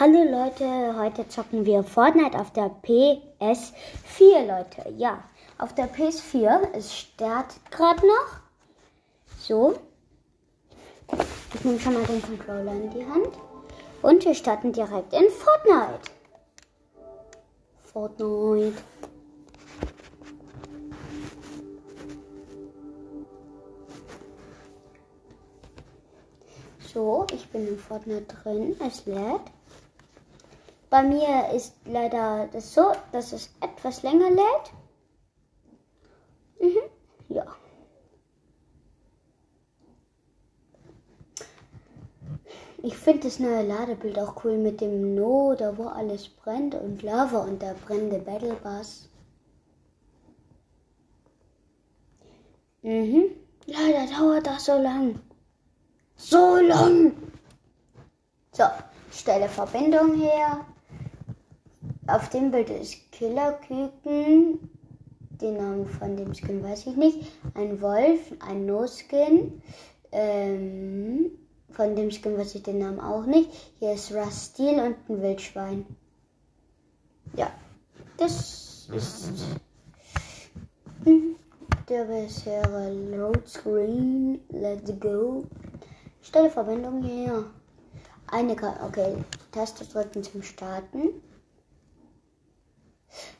Hallo Leute, heute zocken wir Fortnite auf der PS4, Leute. Ja, auf der PS4. Es startet gerade noch. So. Ich nehme schon mal den Controller in die Hand. Und wir starten direkt in Fortnite. Fortnite. So, ich bin in Fortnite drin. Es lädt. Bei mir ist leider das so, dass es etwas länger lädt. Mhm. Ja. Ich finde das neue Ladebild auch cool mit dem No, da wo alles brennt und Lava und der brennende Battle Bus. Mhm. Leider dauert das so lang. So lang. So, stelle Verbindung her. Auf dem Bild ist Killerküken. Den Namen von dem Skin weiß ich nicht. Ein Wolf, ein No-Skin. Ähm, von dem Skin weiß ich den Namen auch nicht. Hier ist Rustil und ein Wildschwein. Ja, das ist der bisherige Load Screen. Let's go. Stelle Verbindung her. Eine Karte. Okay, Taste drücken zum Starten.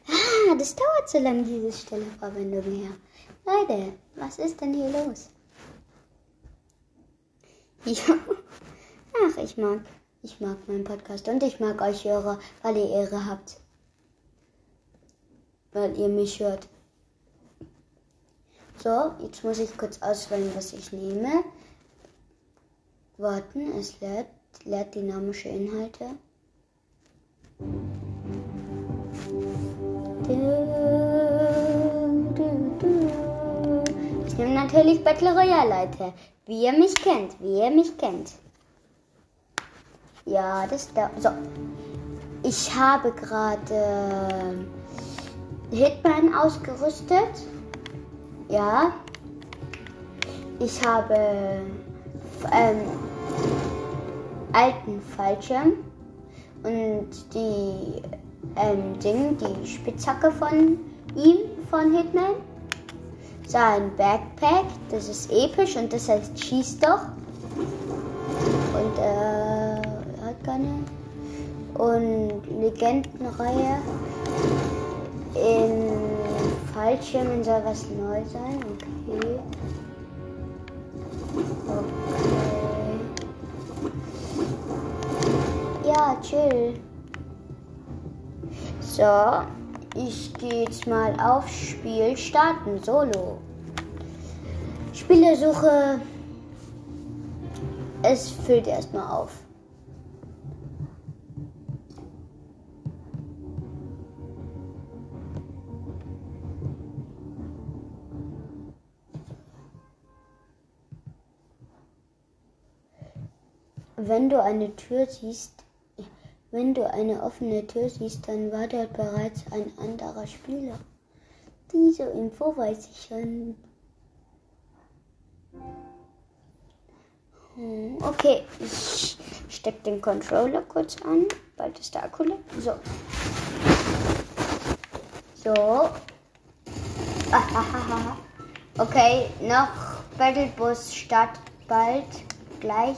Ah, das dauert so lange, diese Stelle her. Leute, was ist denn hier los? Ja. Ach, ich mag, ich mag meinen Podcast und ich mag euch Hörer, weil ihr Ehre habt. Weil ihr mich hört. So, jetzt muss ich kurz auswählen, was ich nehme. Warten, es lädt, lädt dynamische Inhalte. Ich nehme natürlich Battle Royale, Leute. Wie ihr mich kennt, wie ihr mich kennt. Ja, das da. So. Ich habe gerade Hitman ausgerüstet. Ja. Ich habe ähm, alten Fallschirm und die ähm, Ding, die Spitzhacke von ihm, von Hitman. Sein Backpack, das ist episch und das heißt Schieß doch. Und äh, hat keine. Und Legendenreihe. In Fallschirmen soll was neu sein. Okay. Okay. Ja, chill. So, ich gehe jetzt mal auf Spiel starten, Solo. Spielersuche. Es füllt erstmal auf. Wenn du eine Tür siehst, wenn du eine offene Tür siehst, dann war dort bereits ein anderer Spieler. Diese Info weiß ich schon. Hm, okay, ich steck den Controller kurz an. Bald ist der Akku leer. So. So. Okay, noch Battlebus startet bald. Gleich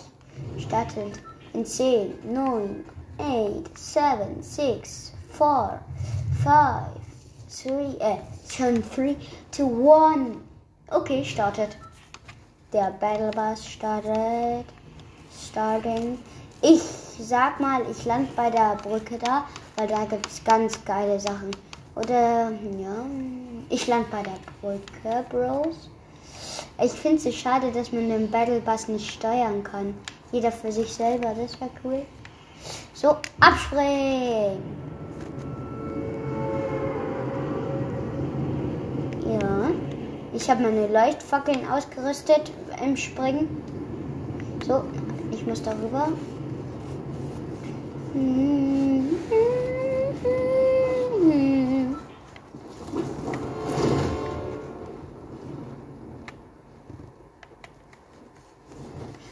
startet in 10, 9, 8, 7, 6, 4, 5, 3, äh, schon 3, 2, 1. Okay, startet. Der Battle Bus startet. Starting. Ich sag mal, ich land bei der Brücke da, weil da gibt es ganz geile Sachen. Oder, ja, ich land bei der Brücke, Bros. Ich finde es schade, dass man den Battle Bus nicht steuern kann. Jeder für sich selber, das wäre cool. So, abspringen. Ja. Ich habe meine Leuchtfackeln ausgerüstet im Springen. So, ich muss darüber.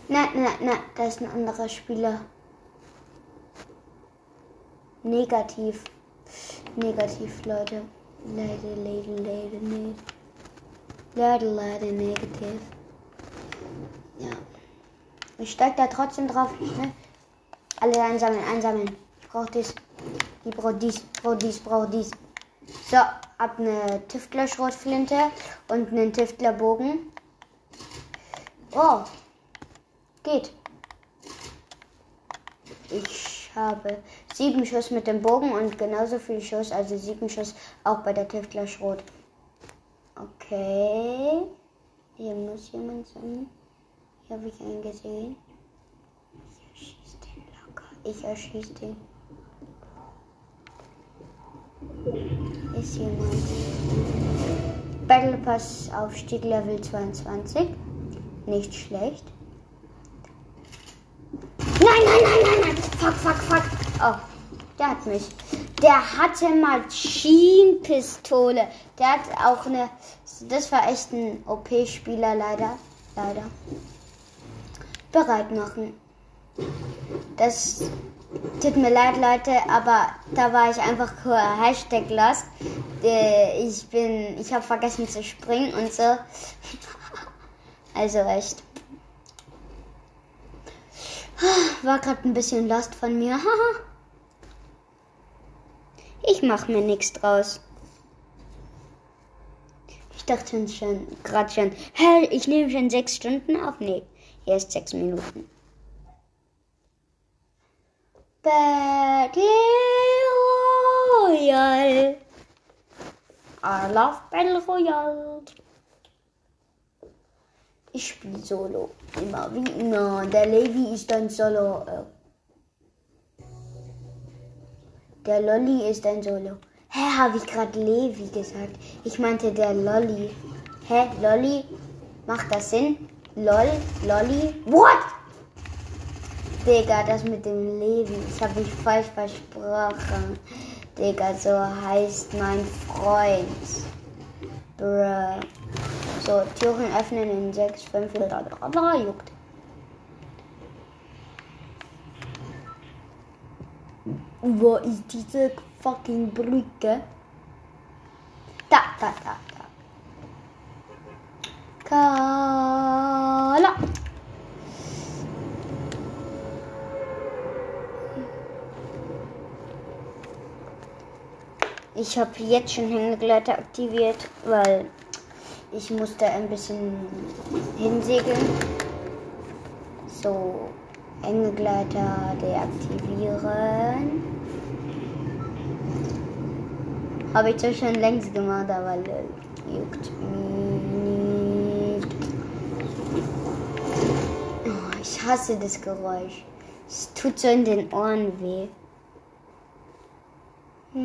Nein, nein, nein, da ist ein anderer Spieler. Negativ. Negativ, Leute. Leider, leider, leider nicht. Leider, leider negativ. Ja. Ich steig da trotzdem drauf. Ne? Alle einsammeln, einsammeln. Ich brauch dies. Ich brauch dies, brauch dies, brauch dies. So, ab eine Tüftler-Schrotflinte und einen Tüftlerbogen. Oh, geht. Ich habe sieben Schuss mit dem Bogen und genauso viel Schuss, also sieben Schuss auch bei der Tüftler Schrot. Okay. Hier muss jemand sein. Hier habe ich einen gesehen. Ich erschieße den locker. Ich erschieße den. Ist jemand. Battle Pass Aufstieg Level 22. Nicht schlecht. Nein, nein, nein, nein. Fuck, fuck, fuck. Oh, der hat mich. Der hatte Maschinenpistole. Der hat auch eine. Das war echt ein OP-Spieler, leider. Leider. Bereit machen. Das tut mir leid, Leute, aber da war ich einfach Hashtag lost. Äh, ich bin. Ich habe vergessen zu springen und so. Also echt. War gerade ein bisschen lost von mir. ich mache mir nichts draus. Ich dachte schon, gerade schon, hä, ich nehme schon sechs Stunden auf. Nee, erst sechs Minuten. Battle Royale. I love Battle Royale. Ich spiele Solo. Immer wie immer. Der Levi ist ein Solo. Äh. Der Lolly ist ein Solo. Hä, habe ich gerade Levi gesagt? Ich meinte der Lolly. Hä, Lolly? Macht das Sinn? Lol, Lolly? What? Digga, das mit dem Levi, das habe ich falsch versprochen. Digga, so heißt mein Freund. Bruh. So, Türen öffnen in 6, 5, 4, 3, 3, juckt. Wo ist diese fucking Brücke? Da, da, da, da. Kala. Ich habe jetzt schon Hängegleiter aktiviert, weil ich musste ein bisschen hinsegeln. So, Hängegleiter deaktivieren. Habe ich zwar schon längst gemacht, aber juckt mich nicht. Oh, ich hasse das Geräusch. Es tut so in den Ohren weh. So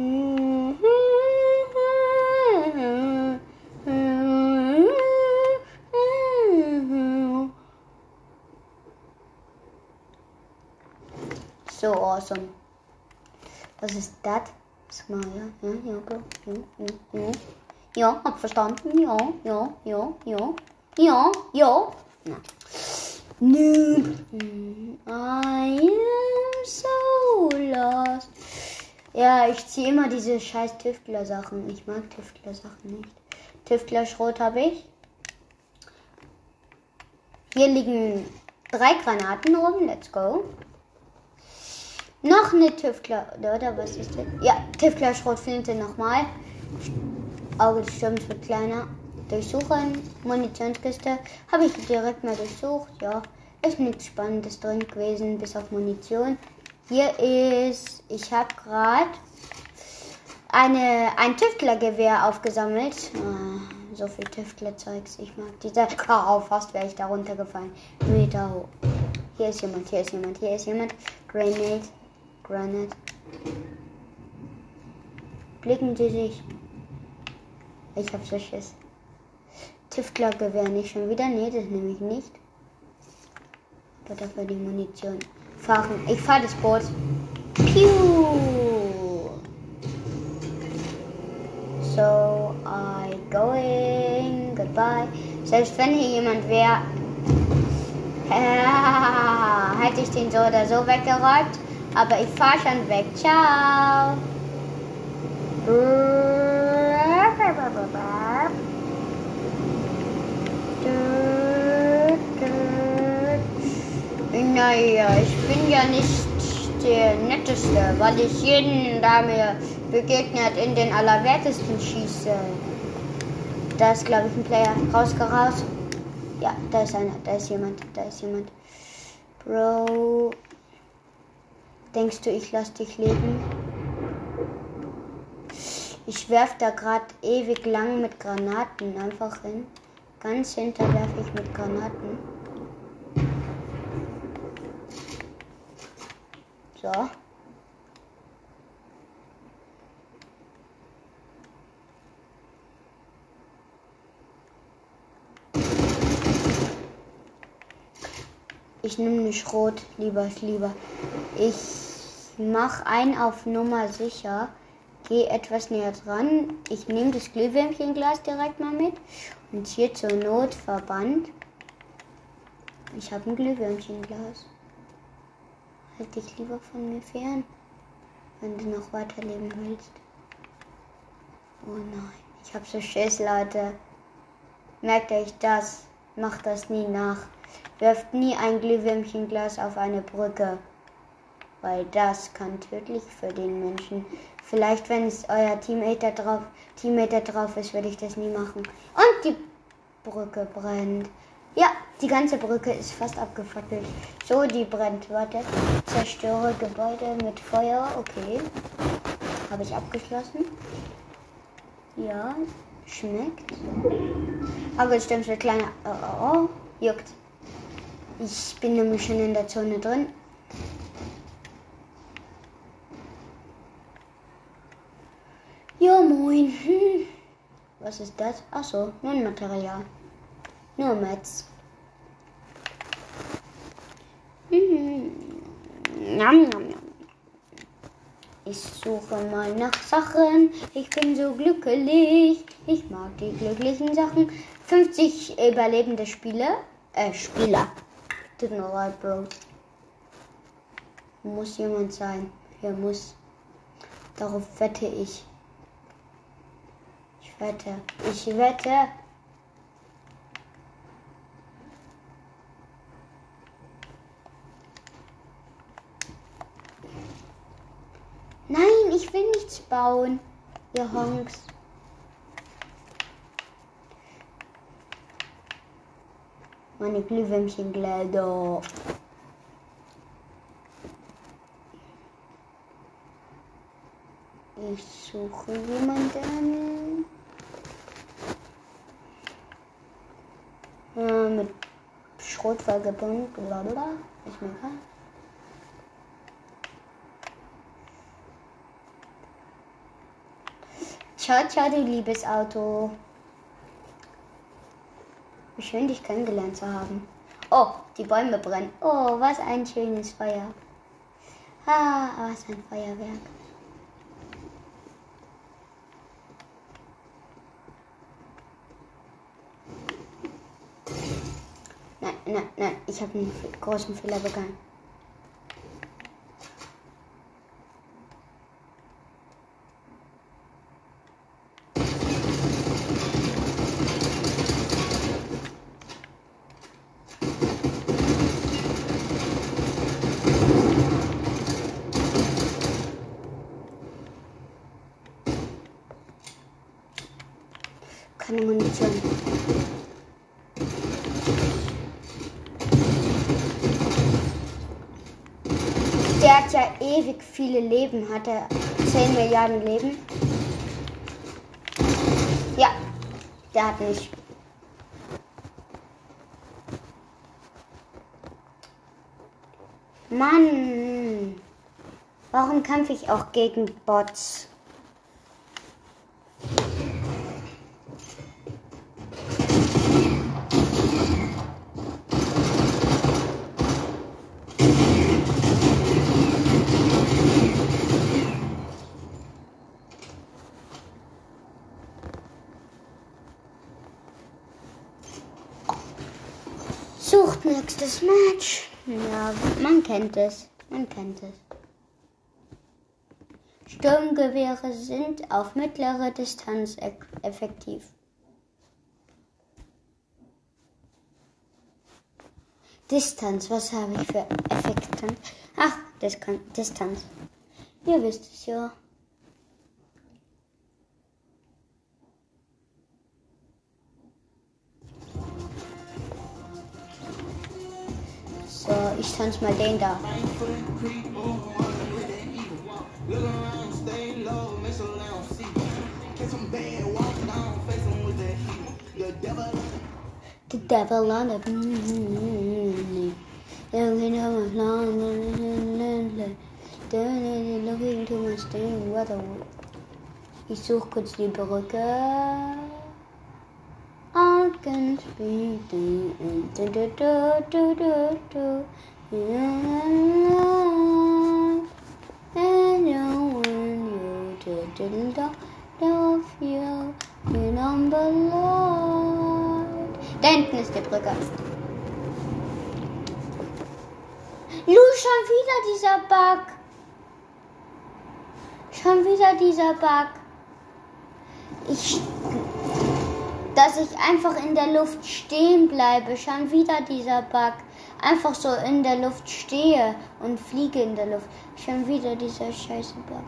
awesome. Was ist das? Sag ja, ja, ja. Ja, ja, ja. Ja, hab verstanden. Ja, ja, ja, ja. Ja, ja. Na. Noob. I am so lost. Ja, ich ziehe immer diese scheiß Tüftler-Sachen. Ich mag Tüftler-Sachen nicht. Tüftler-Schrot habe ich. Hier liegen drei Granaten oben. Let's go. Noch eine Tüftler, oder was ist das? Ja, Tüftler-Schrotflinte nochmal. Auge des Sturms wird kleiner. Durchsuchen, Munitionskiste. Habe ich direkt mal durchsucht. Ja, ist nichts Spannendes drin gewesen, bis auf Munition. Hier ist, ich habe gerade eine, ein Tüftlergewehr aufgesammelt. Ah, so viel Tüftlerzeugs. Ich mag dieser. Oh, fast wäre ich da runtergefallen. Meter hoch. Hier ist jemand, hier ist jemand, hier ist jemand. Grenade, Granite. Blicken Sie sich. Ich hab so Schiss. Tüftlergewehr nicht schon wieder? Nee, das nehme ich nicht. Aber dafür die Munition fahren. Ich fahre das Boot. Piu. So I going. Goodbye. Selbst wenn hier jemand wäre, hätte ich den so oder so weggeräumt. Aber ich fahre schon weg. Ciao. Naja, ich bin ja nicht der Netteste, weil ich jeden, der mir begegnet, in den Allerwertesten schieße. Da ist, glaube ich, ein Player. Raus, raus. Ja, da ist einer. Da ist jemand. Da ist jemand. Bro. Denkst du, ich lass dich leben? Ich werf da gerade ewig lang mit Granaten einfach hin. Ganz hinter werfe ich mit Granaten. So. Ich nehme nicht rot, lieber, lieber. Ich mache ein auf Nummer sicher. Gehe etwas näher dran. Ich nehme das Glühwürmchenglas direkt mal mit. Und hier zur Not Verband. Ich habe ein Glühwürmchenglas. Halt dich lieber von mir fern, wenn du noch weiterleben willst. Oh nein, ich habe so Schiss, Leute. Merkt euch das. Macht das nie nach. Werft nie ein Glühwürmchenglas auf eine Brücke, weil das kann tödlich für den Menschen. Vielleicht, wenn es euer Teammate drauf, Teammate drauf ist, würde ich das nie machen. Und die Brücke brennt. Ja, die ganze Brücke ist fast abgefackelt. So, die brennt. Warte. Zerstöre Gebäude mit Feuer. Okay. Habe ich abgeschlossen. Ja, schmeckt. Aber es stimmt, für kleine. Oh, oh, oh, juckt. Ich bin nämlich schon in der Zone drin. Ja, moin. Hm. Was ist das? Ach so, nur ein Material. Nur Metz. Ich suche mal nach Sachen. Ich bin so glücklich. Ich mag die glücklichen Sachen. 50 überlebende Spieler. Äh, Spieler. Tut mir leid, Bro. Muss jemand sein. Hier muss. Darauf wette ich. Wette. Ich wette. Nein, ich will nichts bauen, ihr Honks. Meine Glühwürmchengläder. Ich suche jemanden. Äh, mit Schrot vollgebunden, bla bla. Mir egal. Ciao, ciao, du liebes Auto. Wie schön, dich kennengelernt zu haben. Oh, die Bäume brennen. Oh, was ein schönes Feuer. Ah, was ein Feuerwerk. Nein, nein, ich habe einen großen Fehler begangen. keine Munition. Der hat ja ewig viele Leben, hat er 10 Milliarden Leben. Ja, der hat nicht. Mann, warum kämpfe ich auch gegen Bots? Sucht nächstes Match. Ja, man kennt es. Man kennt es. Sturmgewehre sind auf mittlere Distanz effektiv. Distanz, was habe ich für Effekte? Ach, Distanz. Ihr wisst es ja. So, ich tanze mal den da. The devil on the looking to my steering weather. Ich suche kurz die Brücke. Speak the do do do do do do. And you when you do do feel you number Lord. Da hinten ist die Brücke. Lu, schon wieder dieser Bug. Schon wieder dieser Bug. Ich dass ich einfach in der Luft stehen bleibe. Schon wieder dieser Bug. Einfach so in der Luft stehe und fliege in der Luft. Schon wieder dieser scheiße Bug.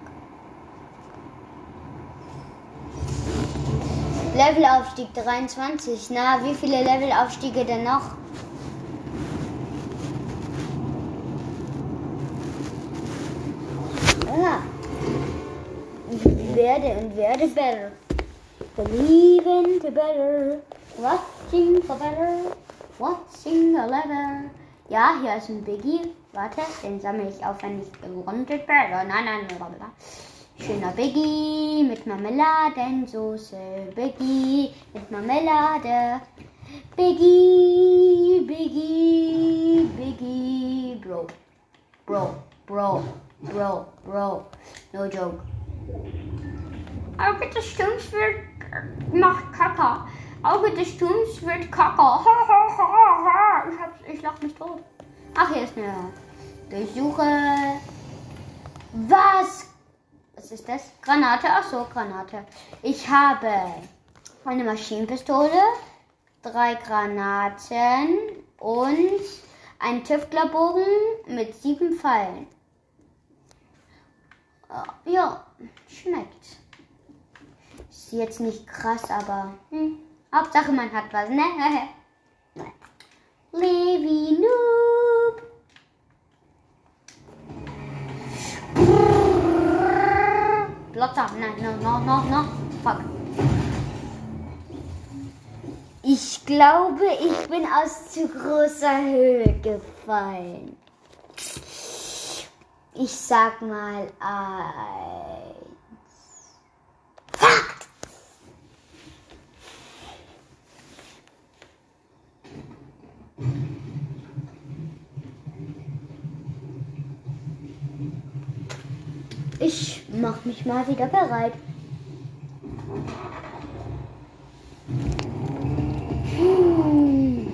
Levelaufstieg 23. Na, wie viele Levelaufstiege denn noch? Ah. Werde und werde better. Believing to better, watching for better, watching a letter. Ja, hier ist ein Biggie. Warte, den sammle ich auf, wenn ich gerundet werde. Nein, nein, nein, Schöner Biggie mit Marmeladensauce. Biggie mit Marmelade. Biggie, Biggie, Biggie, Bro. Bro, Bro, Bro, Bro. No joke. Auge des Sturms wird macht Kaka. Auge des Sturms wird Kaka. Ich, ich lach mich tot. Ach, hier ist eine Durchsuche. Was? Was ist das? Granate? Ach so, Granate. Ich habe eine Maschinenpistole, drei Granaten und einen Tüftlerbogen mit sieben Pfeilen. Ja, schmeckt. Ist jetzt nicht krass, aber hm, Hauptsache man hat was, ne? Levi Noob. Blotter, nein, no, no, no, no, fuck. Ich glaube, ich bin aus zu großer Höhe gefallen. Ich sag mal eins. Ich mach mich mal wieder bereit. Hm.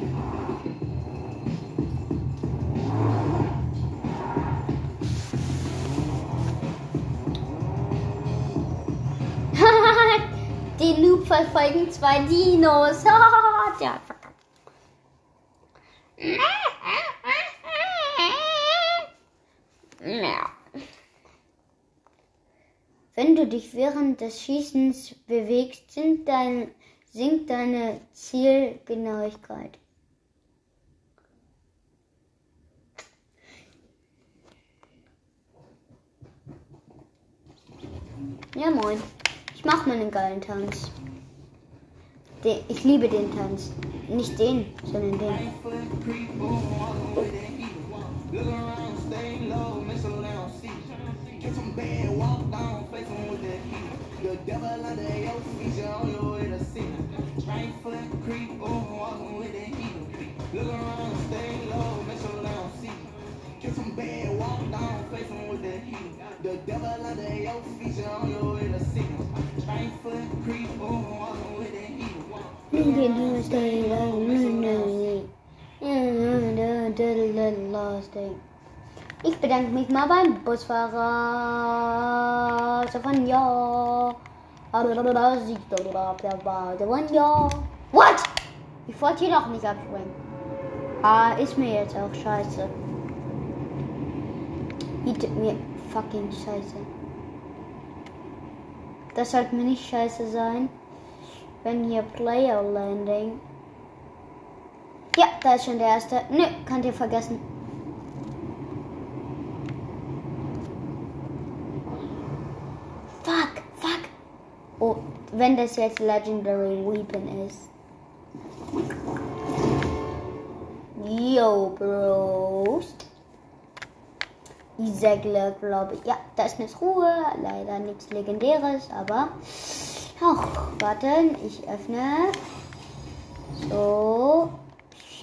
Den Loop verfolgen zwei Dinos. Der hat verkackt. Ja. Wenn du dich während des Schießens bewegst, sinkt, dein, sinkt deine Zielgenauigkeit. Ja, moin. Ich mach mal einen geilen Tanz. Den, ich liebe den Tanz. Nicht den, sondern den. Look fool that The devil and the elf, he's all over the city. Right foot creep, oh, walking with the heat. Look around, stay low, make sure they don't see. Get some bad, walk down, face him with the heat. The devil and the elf, he's all over the city. Right foot creep, oh, walking with the heel. Look around, stay low, make sure they don't see. Yeah, I'm done, done, lost, ain't. Ich bedanke mich mal beim Busfahrer. Stefania. Stefania. What? Ich wollte hier doch nicht abspringen. Ah, ist mir jetzt auch scheiße. Bietet mir fucking scheiße. Das sollte mir nicht scheiße sein. Wenn hier Player Landing. Ja, da ist schon der erste. Nö, könnt ihr vergessen. Fuck, fuck. Oh, wenn das jetzt Legendary Weapon ist. Yo, Bros. Isaac glaube ich. Ja, da ist eine Truhe. Leider nichts Legendäres, aber. Ach, warten. Ich öffne. So.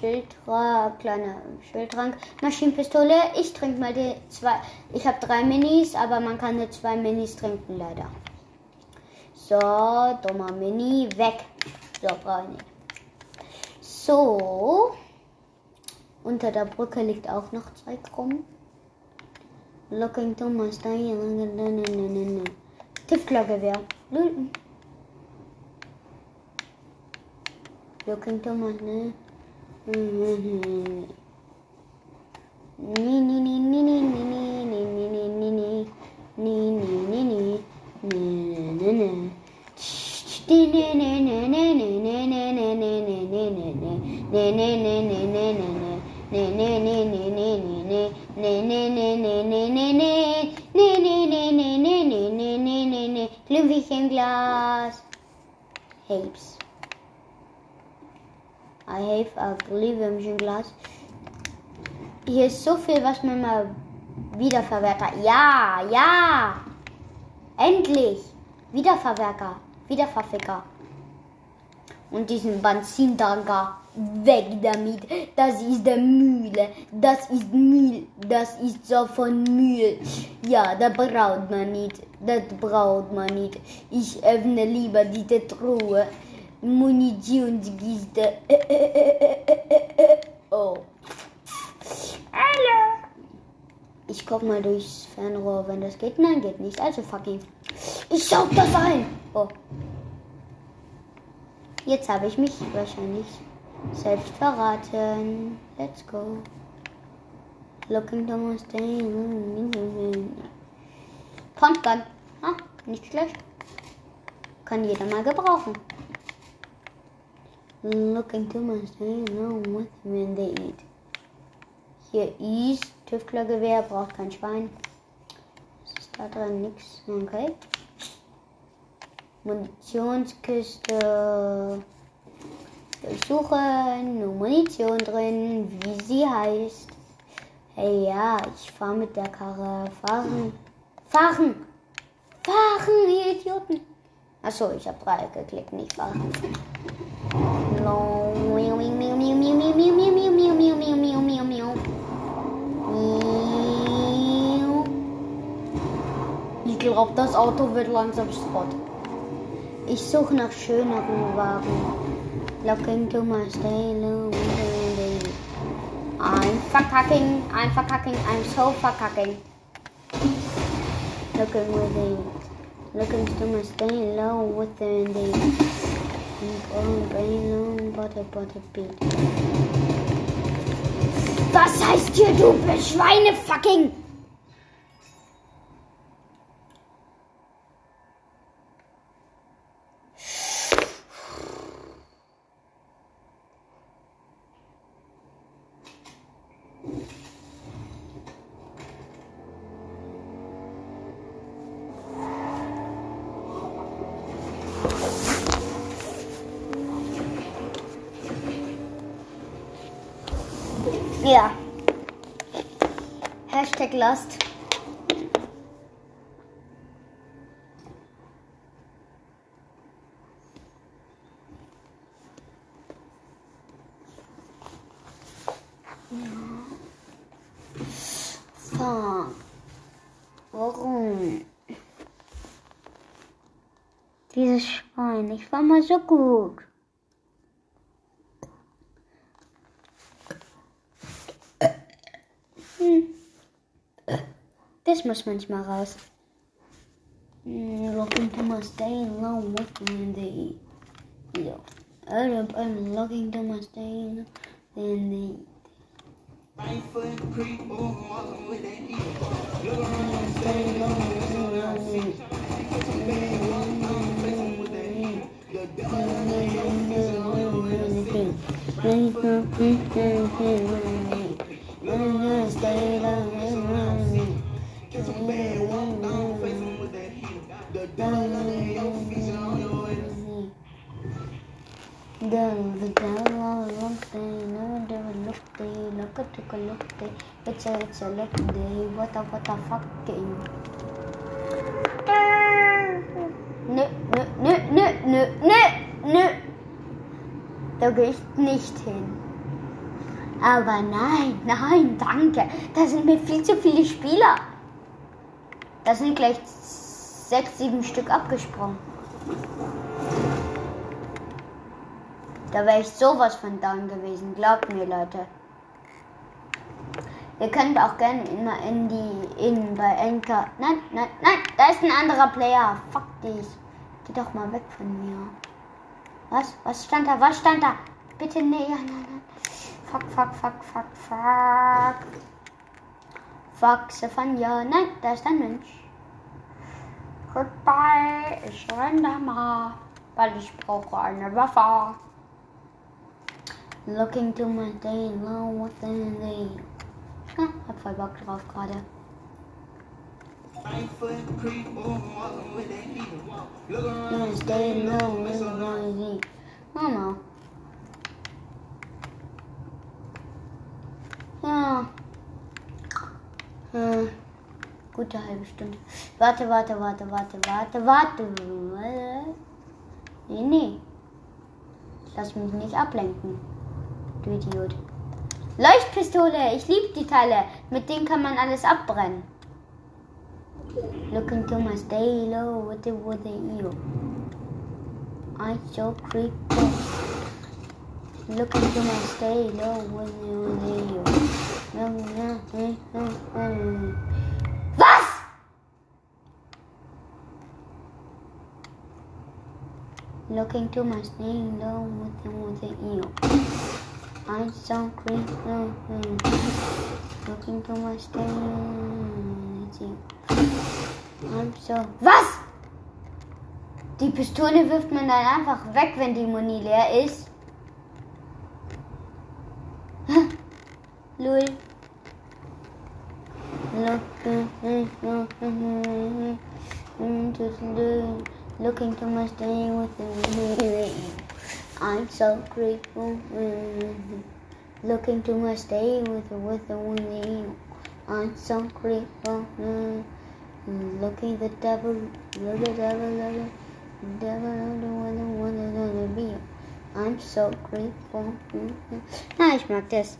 Schildtrank, kleiner Schildtrank, Maschinenpistole. Ich trinke mal die zwei. Ich habe drei Minis, aber man kann nur zwei Minis trinken, leider. So, dummer Mini, weg. So, brauche ich nicht. So. Unter der Brücke liegt auch noch Zeug rum. Looking to my style. Tiefklargewehr. Looking to my style. Glühweinglas. Heaps. I have a Glühwürmchenglas. Hier ist so viel, was man mal wiederverwerter. Ja, ja. Endlich. Wiederverwerter. Wiederverficker. Und diesen Benzintanker. Weg damit. Das ist der Mühle. Das ist Müll. Das ist so von Müll. Ja, da braucht man nicht. Das braucht man nicht. Ich öffne lieber diese Truhe. Munitionskiste. Oh. Hallo. Ich guck mal durchs Fernrohr, wenn das geht. Nein, geht nicht. Also fucking. Ich saug das ein. Oh. Jetzt habe ich mich wahrscheinlich selbst verraten. Let's go. Looking to my Pumpgun. Ah, nicht schlecht. Kann jeder mal gebrauchen. Looking to my along with when they eat. Hier ist Tüftlergewehr, braucht kein Schwein. Da drin? Nix. Okay. Munitionskiste. Durchsuchen. Nur Munition drin, wie sie heißt. Hey ja, ich fahre mit der Karre. Fahren. Fahren! Fahren, ihr Idioten! Achso, ich habe drei geklickt, nicht fahren. Das Auto wird langsam Schrott. Ich suche nach schöneren Wagen. Looking to my stay I'm verkacking, I'm verkacking, I'm so verkacking. Looking within, looking to my stay low within the was heißt hier, du Schweine-fucking? Ja. Hashtag Last. Warum? Dieses Schwein, ich war mal so gut. Das muss manchmal raus. Mm, Looking to my stay low, walking in the yeah. I'm I'm looking to my stay in the It's a, it's a look day. What a, what a fucking. Nö, nö, nö, nö, nö, nö. Da gehe ich nicht hin. Aber nein, nein, danke. Da sind mir viel zu viele Spieler. Da sind gleich sechs, sieben Stück abgesprungen. Da wäre ich sowas von down gewesen. Glaubt mir, Leute. Ihr könnt auch gerne immer in die, in bei Enker. Nein, nein, nein, da ist ein anderer Player. Fuck dich. Geh doch mal weg von mir. Was? Was stand da? Was stand da? Bitte näher. Nein, nein. Fuck, fuck, fuck, fuck, fuck. Fuck, Stefania. Nein, da ist ein Mensch. Goodbye. Ich renn da mal, weil ich brauche eine Waffe. Looking to my day low within the. Ah, hab voll Bock drauf gerade. Stay low within the. Mama. Ja. Hm. Gute halbe Stunde. Warte, warte, warte, warte, warte, warte. Nee, nee. Lass mich nicht ablenken. Du Idiot. Leuchtpistole. Ich liebe die Teile. Mit denen kann man alles abbrennen. Looking to my stay low with the the eel. I so creepy. Looking to my stay low with the the eel. Was? Looking to my stay low with the with eel. I so creepy. Looking to my stay low. I'm so. Was? Die Pistole wirft man dann einfach weg, wenn die Muni leer ist. Lul. Looking to my stay with the I'm so grateful. Mm-hmm. Looking to my stay with with the winning. I'm so grateful. Mm-hmm. Looking the devil, the devil, the devil, the one, one, the one, be. I'm so grateful. Na, ich mag das.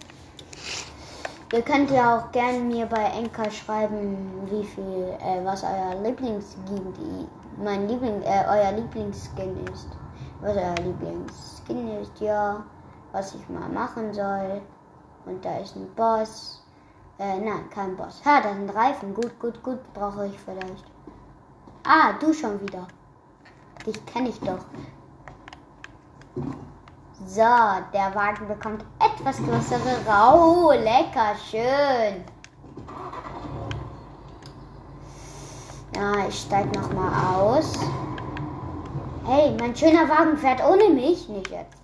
Ihr könnt ja auch gerne mir bei Enka schreiben, wie viel, äh, was euer Lieblingsskin, mein Liebling, äh, euer Lieblingsskin ist. Was euer Lieblingsskin ist, ja. Was ich mal machen soll. Und da ist ein Boss. Äh, nein, kein Boss. Ha, da sind Reifen. Gut, gut, gut, brauche ich vielleicht. Ah, du schon wieder. Dich kenne ich doch. So, der Wagen bekommt etwas größere Rau. lecker, schön. Ja, ich steig noch mal aus. Hey, mein schöner Wagen fährt ohne mich. Nicht jetzt.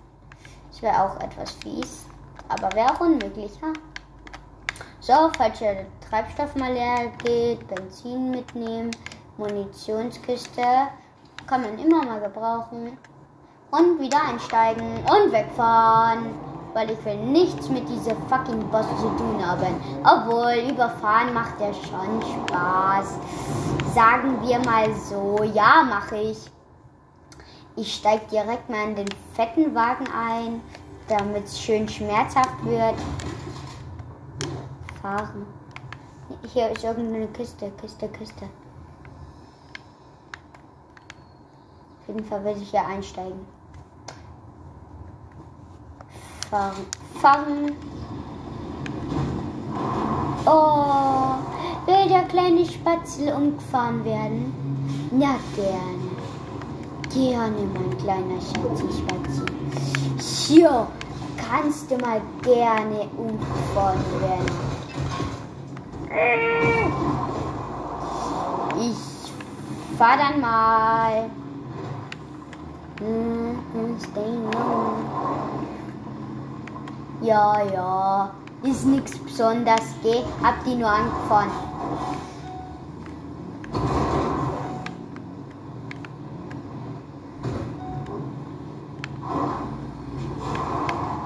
Das wäre auch etwas fies. Aber wäre auch unmöglich, ha? So, falls der Treibstoff mal leer geht, Benzin mitnehmen, Munitionskiste. Kann man immer mal gebrauchen und wieder einsteigen und wegfahren. Weil ich will nichts mit dieser fucking Boss zu tun haben. Obwohl, überfahren macht ja schon Spaß. Sagen wir mal so. Ja, mache ich. Ich steige direkt mal in den fetten Wagen ein, damit es schön schmerzhaft wird. Fahren. Hier ist irgendeine Kiste, Kiste, Kiste. Auf jeden Fall will ich hier einsteigen fahren. Fahren. Oh, Will der kleine Spatzel umgefahren werden? Ja, gerne. Gerne, mein kleiner Schatzi Spatzi. Jo, kannst du mal gerne umgefahren werden. Ich fahr dann mal. Mhm, stay low. Ja, ja. Ist nichts Besonderes, geh. Hab die nur angefahren.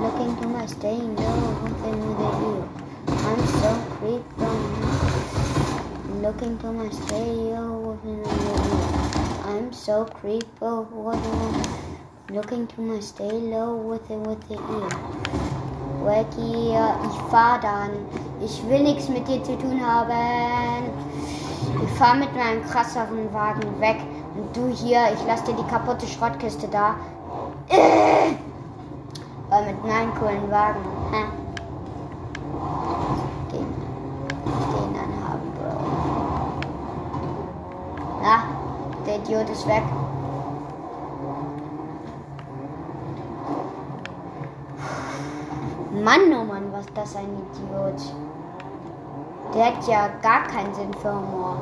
Looking to my staying low, looking with ear. I'm so creepy. Looking to my stay low, looking with ear. I'm so creepy. Looking to my stay low with it with the ear. Hier, ich fahr dann. Ich will nichts mit dir zu tun haben. Ich fahr mit meinem krasseren Wagen weg. Und du hier, ich lass dir die kaputte Schrottkiste da. Äh, weil mit meinem coolen Wagen. Hä? Den, den anhaben, Bro. Na, der Idiot ist weg. Mann, oh Mann, was das ein Idiot. Der hat ja gar keinen Sinn für Humor.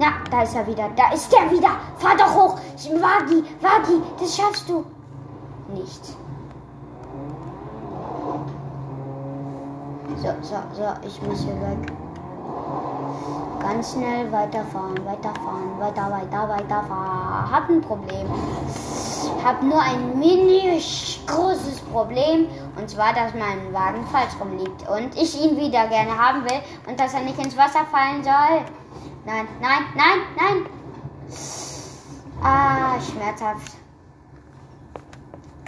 Ja, da ist er wieder. Da ist er wieder. Fahr doch hoch. Wagi, Wagi, das schaffst du. Nicht. So, so, so, ich muss hier weg. Ganz schnell weiterfahren, weiterfahren, weiter, weiter, weiterfahren. Hab ein Problem. Hab nur ein mini großes Problem. Und zwar, dass mein Wagen falsch rumliegt. Und ich ihn wieder gerne haben will. Und dass er nicht ins Wasser fallen soll. Nein, nein, nein, nein. Ah, schmerzhaft.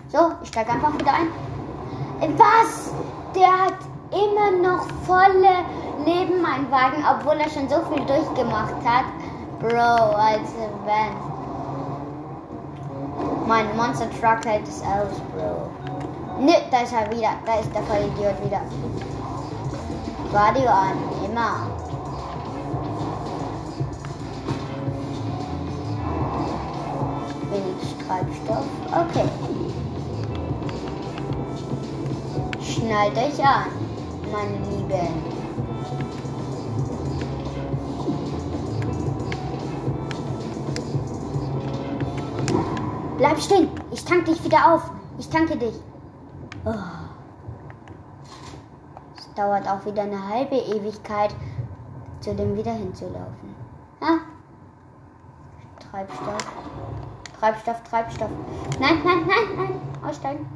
So, ich steige einfach wieder ein. Was? Der hat immer noch volle Leben, mein Wagen, obwohl er schon so viel durchgemacht hat. Bro, als wenn. Mein Monster Truck hält es aus, Bro. Ne, da ist er wieder. Da ist der Vollidiot wieder. Radio an, immer. Wenig Treibstoff. Okay. Schnallt euch an, meine Lieben. Bleib stehen. Ich tank dich wieder auf. Ich tanke dich. Oh. Es dauert auch wieder eine halbe Ewigkeit, zu dem wieder hinzulaufen. Ha? Treibstoff. Treibstoff, Treibstoff. Nein, nein, nein, nein. Aussteigen.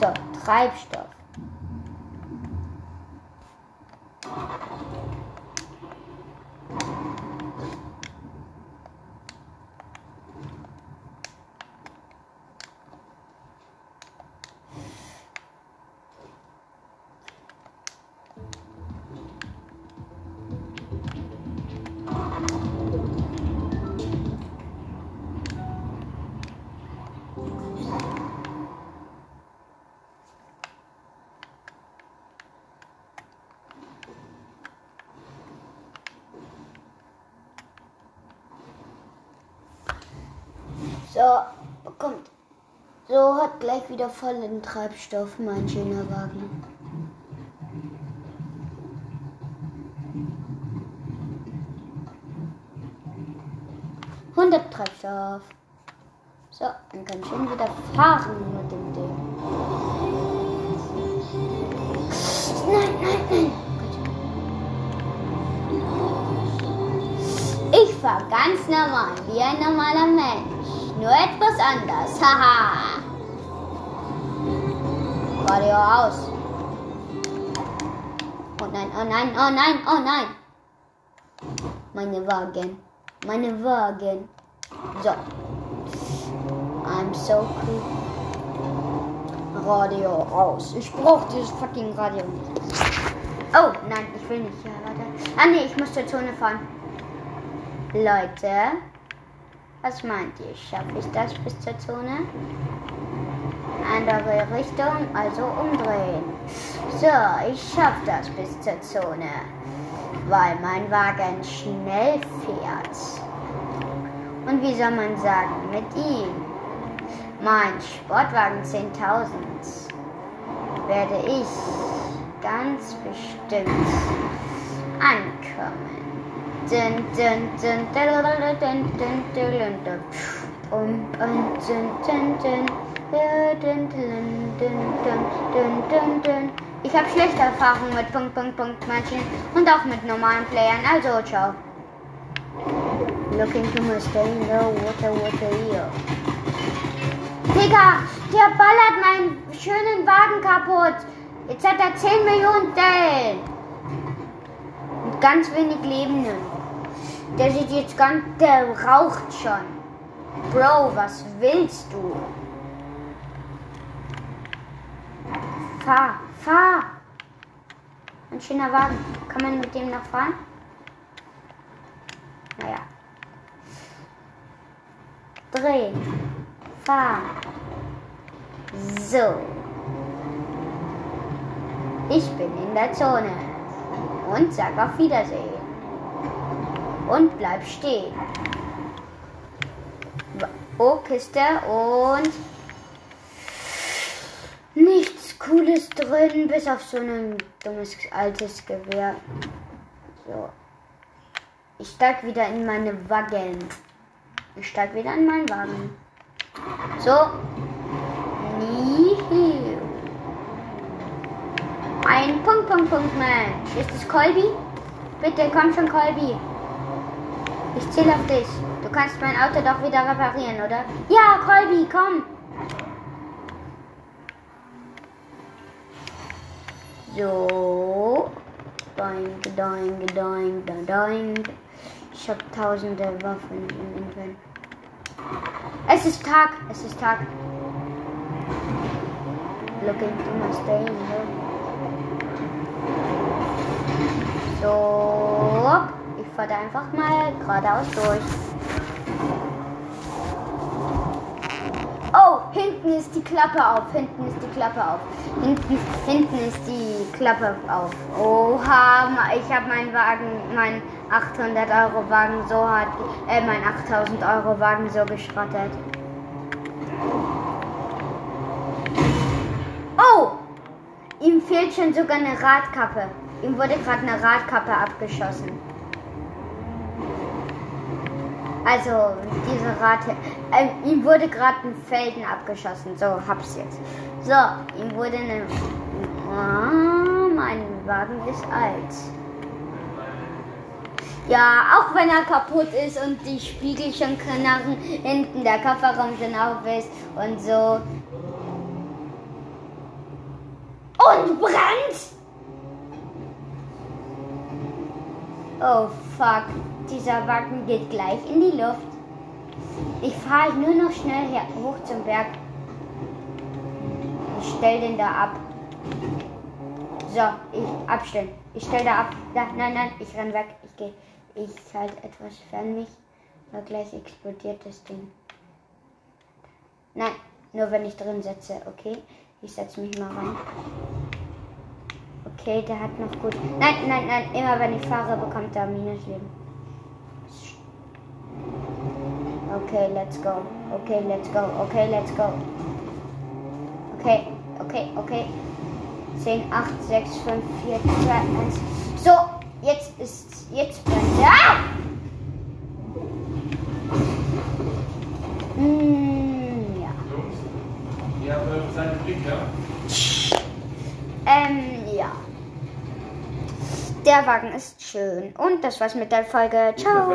So, Treibstoff. Gleich wieder vollen Treibstoff, mein schöner Wagen. Hundert Treibstoff. So, dann kann ich schon wieder fahren mit dem Ding. Nein, nein, nein. Ich fahr ganz normal, wie ein normaler Mensch nur etwas anders. Haha. Radio aus. Oh nein, oh nein, oh nein, oh nein. Meine Wagen. Meine Wagen. So. I'm so cool. Radio aus. Ich brauche dieses fucking Radio. Oh, nein, ich will nicht. Ja, warte. Ah, nee, ich muss zur Zone fahren. Leute. Was meint ihr? Schaffe ich das bis zur Zone? Andere Richtung, also umdrehen. So, ich schaffe das bis zur Zone, weil mein Wagen schnell fährt. Und wie soll man sagen, mit ihm, mein Sportwagen 10.000, werde ich ganz bestimmt ankommen. Dun, dun, dun, um anzünden. Ich habe schlechte Erfahrungen mit Punkt, Punkt, Punkt Matchen und auch mit normalen Playern, also ciao. Looking to my staying low, water, water here. Digga, der ballert meinen schönen Wagen kaputt. Jetzt hat er 10 Millionen Dellen. Und ganz wenig Leben. Der sieht jetzt ganz, der raucht schon. Bro, was willst du? Fahr, fahr. Ein schöner Wagen. Kann man mit dem noch fahren? Naja. Drehen. Fahren. So. Ich bin in der Zone. Und sag auf Wiedersehen. Und bleib stehen. Oh, Kiste und nichts Cooles drin, bis auf so ein dummes altes Gewehr. So. Ich steig wieder in meine Wagen. Ich steig wieder in meinen Wagen. So. Nihiu. Ein Punkt, Punkt, Punkt, Mensch. Ist es Colby? Bitte, komm schon, Colby. Ich zähle auf dich. Du kannst mein Auto doch wieder reparieren, oder? Ja, Colby, komm. So. Doing, doing, doing, doing. Ich habe tausende Waffen im Inventar. Es ist Tag, es ist Tag. Looking to my stay So, ich fahre einfach mal geradeaus durch. Oh, hinten ist die Klappe auf, hinten ist die Klappe auf. Hinten, hinten ist die Klappe auf. Oha, ich habe meinen Wagen, meinen 800 Euro Wagen so hart, äh, mein 8000 Euro Wagen so geschrottet. Oh! Ihm fehlt schon sogar eine Radkappe. Ihm wurde gerade eine Radkappe abgeschossen. Also diese Rate. Äh, ihm wurde gerade ein Felden abgeschossen. So, hab's jetzt. So, ihm wurde eine. Oh, mein Wagen ist alt. Ja, auch wenn er kaputt ist und die Spiegel schon knarren, hinten der Kofferraum schon auf ist und so. Und brennt! Oh fuck, dieser Wagen geht gleich in die Luft. Ich fahre nur noch schnell her, hoch zum Berg. Ich stell den da ab. So, ich abstellen. Ich stell da ab. Da, nein, nein, ich renn weg. Ich gehe. Ich halte etwas fern mich, weil gleich explodiert das Ding. Nein, nur wenn ich drin setze, okay? Ich setze mich mal rein. Okay, der hat noch gut. Nein, nein, nein, immer wenn ich fahre, bekommt er Minusleben. Okay, let's go. Okay, let's go. Okay, let's go. Okay, okay, okay. 10, 8, 6, 5, 4, 2, 1. So, jetzt ist. Jetzt brennt. Ah! Mm, ja. Ja, äh, seinen Blick, ja? Ähm, ja. Der Wagen ist schön. Und das war's mit der Folge. Ciao.